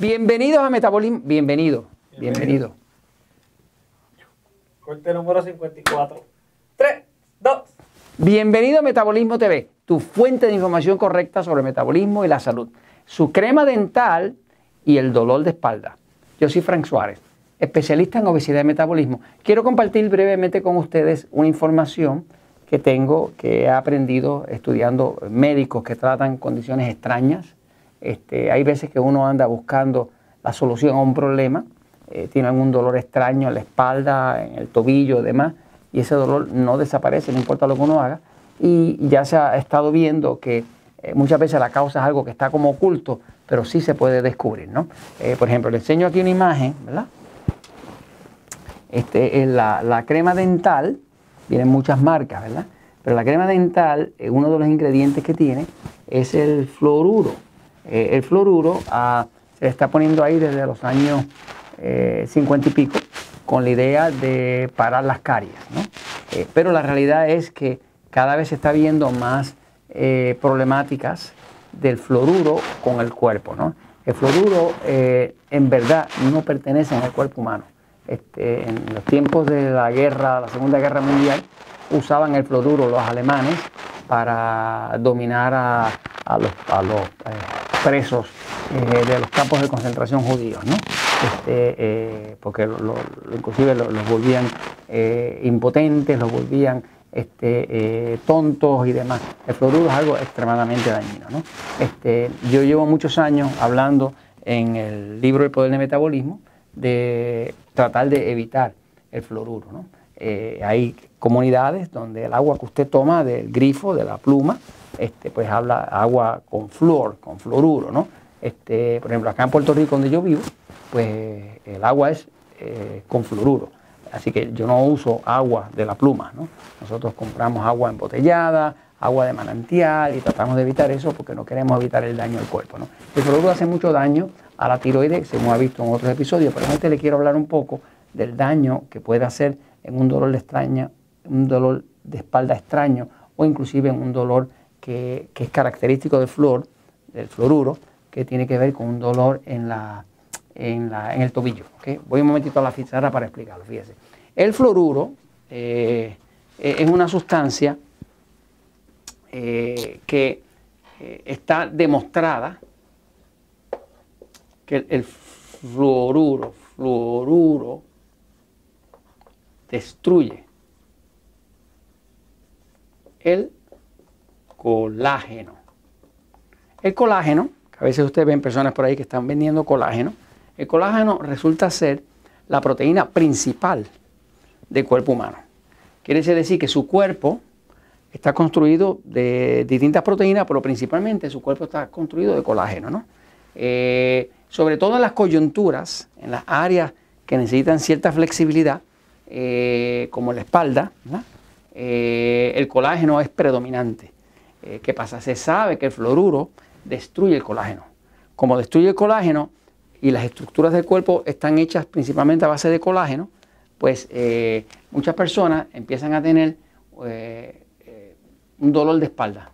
Bienvenidos a Metabolismo. Bienvenido, bienvenido. Corte número 54. 3, 2. Bienvenido a Metabolismo TV, tu fuente de información correcta sobre metabolismo y la salud. Su crema dental y el dolor de espalda. Yo soy Frank Suárez, especialista en obesidad y metabolismo. Quiero compartir brevemente con ustedes una información que tengo, que he aprendido estudiando médicos que tratan condiciones extrañas. Este, hay veces que uno anda buscando la solución a un problema, eh, tiene algún dolor extraño en la espalda, en el tobillo demás, y ese dolor no desaparece, no importa lo que uno haga. Y ya se ha estado viendo que eh, muchas veces la causa es algo que está como oculto, pero sí se puede descubrir. ¿no? Eh, por ejemplo, le enseño aquí una imagen, ¿verdad? Este es la, crema dental vienen muchas marcas, ¿verdad? Pero la crema dental, uno de los ingredientes que tiene es el fluoruro. Eh, el fluoruro se está poniendo ahí desde los años 50 eh, y pico con la idea de parar las caries, ¿no? pero la realidad es que cada vez se está viendo más problemáticas del fluoruro con el cuerpo, ¿no? El fluoruro en verdad no pertenece al cuerpo humano. Este, en los tiempos de la guerra, la Segunda Guerra Mundial, usaban el fluoruro los alemanes para dominar a, los, eh, presos eh, de los campos de concentración judíos, ¿no? Este, eh, porque inclusive los, volvían impotentes, los volvían este, tontos y demás. El fluoruro es algo extremadamente dañino. ¿no? Este, yo llevo muchos años hablando en el libro El Poder del Metabolismo de tratar de evitar el fluoruro. Eh, hay comunidades donde el agua que usted toma del grifo, de la pluma, este, pues habla agua con flúor, con fluoruro. ¿no? Este, por ejemplo, acá en Puerto Rico, donde yo vivo, pues el agua es eh, con fluoruro. Así que yo no uso agua de la pluma. ¿no? Nosotros compramos agua embotellada, agua de manantial y tratamos de evitar eso porque no queremos evitar el daño al cuerpo. ¿no? El fluoruro hace mucho daño a la tiroides, como ha visto en otros episodios, pero este le quiero hablar un poco del daño que puede hacer en un dolor de extraña, un dolor de espalda extraño o inclusive en un dolor que, es característico del flor, del fluoruro, que tiene que ver con un dolor en, la, en, el tobillo. Voy un momentito a la fichara para explicarlo, fíjese. El fluoruro eh, es una sustancia eh, que eh, está demostrada que el, fluoruro, fluoruro destruye el colágeno. El colágeno, que a veces ustedes ven personas por ahí que están vendiendo colágeno, el colágeno resulta ser la proteína principal del cuerpo humano. Quiere decir que su cuerpo está construido de distintas proteínas, pero principalmente su cuerpo está construido de colágeno. ¿no? Eh, sobre todo en las coyunturas, en las áreas que necesitan cierta flexibilidad, eh, como la espalda, eh, el colágeno es predominante. Eh, ¿Qué pasa? Se sabe que el fluoruro destruye el colágeno. Como destruye el colágeno y las estructuras del cuerpo están hechas principalmente a base de colágeno, pues muchas personas empiezan a tener un dolor de espalda.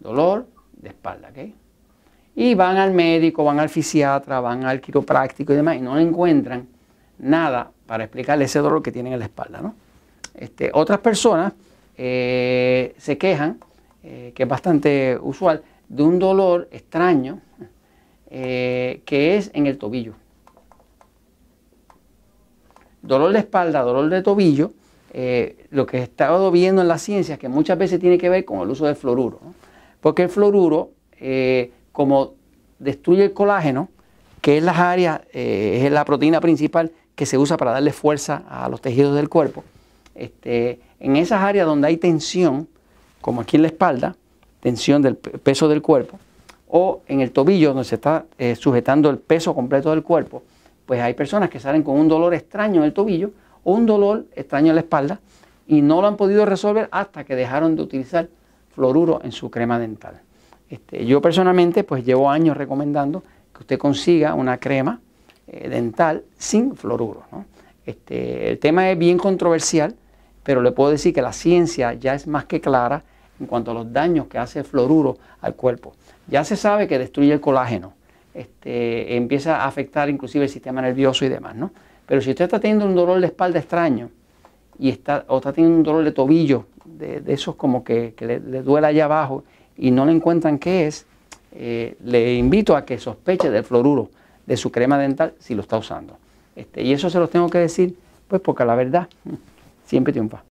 Dolor de espalda, ¿ok? Y van al médico, van al fisiatra, van al quiropráctico y demás, y no encuentran nada para explicarle ese dolor que tienen en la espalda. ¿no? Este, otras personas eh, se quejan, eh, que es bastante usual, de un dolor extraño eh, que es en el tobillo. Dolor de espalda, dolor de tobillo, lo que he estado viendo en la ciencia es que muchas veces tiene que ver con el uso del fluoruro. Porque el fluoruro como destruye el colágeno, que es las áreas, eh, es la proteína principal que se usa para darle fuerza a los tejidos del cuerpo, este, en esas áreas donde hay tensión, como aquí en la espalda, tensión del peso del cuerpo, o en el tobillo donde se está eh, sujetando el peso completo del cuerpo, pues hay personas que salen con un dolor extraño en el tobillo o un dolor extraño en la espalda y no lo han podido resolver hasta que dejaron de utilizar fluoruro en su crema dental. Este, yo personalmente pues llevo años recomendando que usted consiga una crema eh, dental sin fluoruro. Este, el tema es bien controversial, pero le puedo decir que la ciencia ya es más que clara en cuanto a los daños que hace el fluoruro al cuerpo. Ya se sabe que destruye el colágeno, este, empieza a afectar inclusive el sistema nervioso y demás, ¿no? Pero si usted está teniendo un dolor de espalda extraño y está, o está teniendo un dolor de tobillo, de, esos como que, le, duele allá abajo y no le encuentran qué es, eh, le invito a que sospeche del fluoruro de su crema dental si lo está usando. Este, y eso se los tengo que decir, pues porque la verdad siempre triunfa.